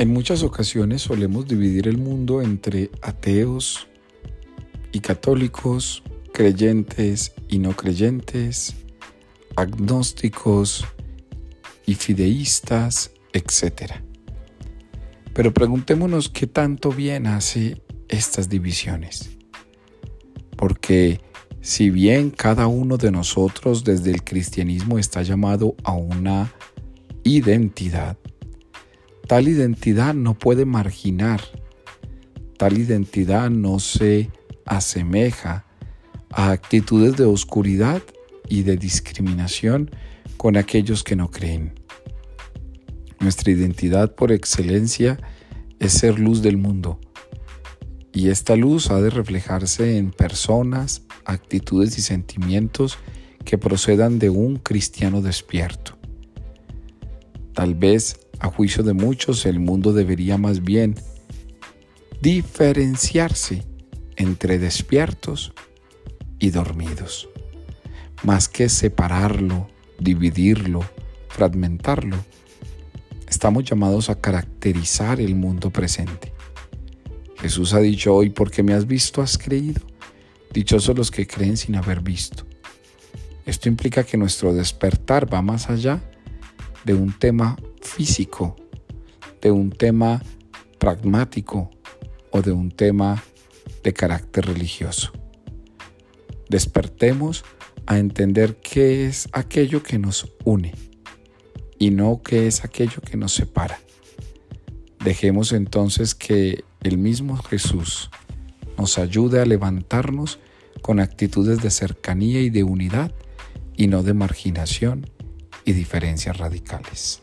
En muchas ocasiones solemos dividir el mundo entre ateos y católicos, creyentes y no creyentes, agnósticos y fideístas, etc. Pero preguntémonos qué tanto bien hace estas divisiones. Porque si bien cada uno de nosotros desde el cristianismo está llamado a una identidad, Tal identidad no puede marginar, tal identidad no se asemeja a actitudes de oscuridad y de discriminación con aquellos que no creen. Nuestra identidad por excelencia es ser luz del mundo y esta luz ha de reflejarse en personas, actitudes y sentimientos que procedan de un cristiano despierto. Tal vez a juicio de muchos, el mundo debería más bien diferenciarse entre despiertos y dormidos, más que separarlo, dividirlo, fragmentarlo. Estamos llamados a caracterizar el mundo presente. Jesús ha dicho hoy, porque me has visto, has creído. Dichosos los que creen sin haber visto. Esto implica que nuestro despertar va más allá de un tema físico, de un tema pragmático o de un tema de carácter religioso. Despertemos a entender qué es aquello que nos une y no qué es aquello que nos separa. Dejemos entonces que el mismo Jesús nos ayude a levantarnos con actitudes de cercanía y de unidad y no de marginación y diferencias radicales.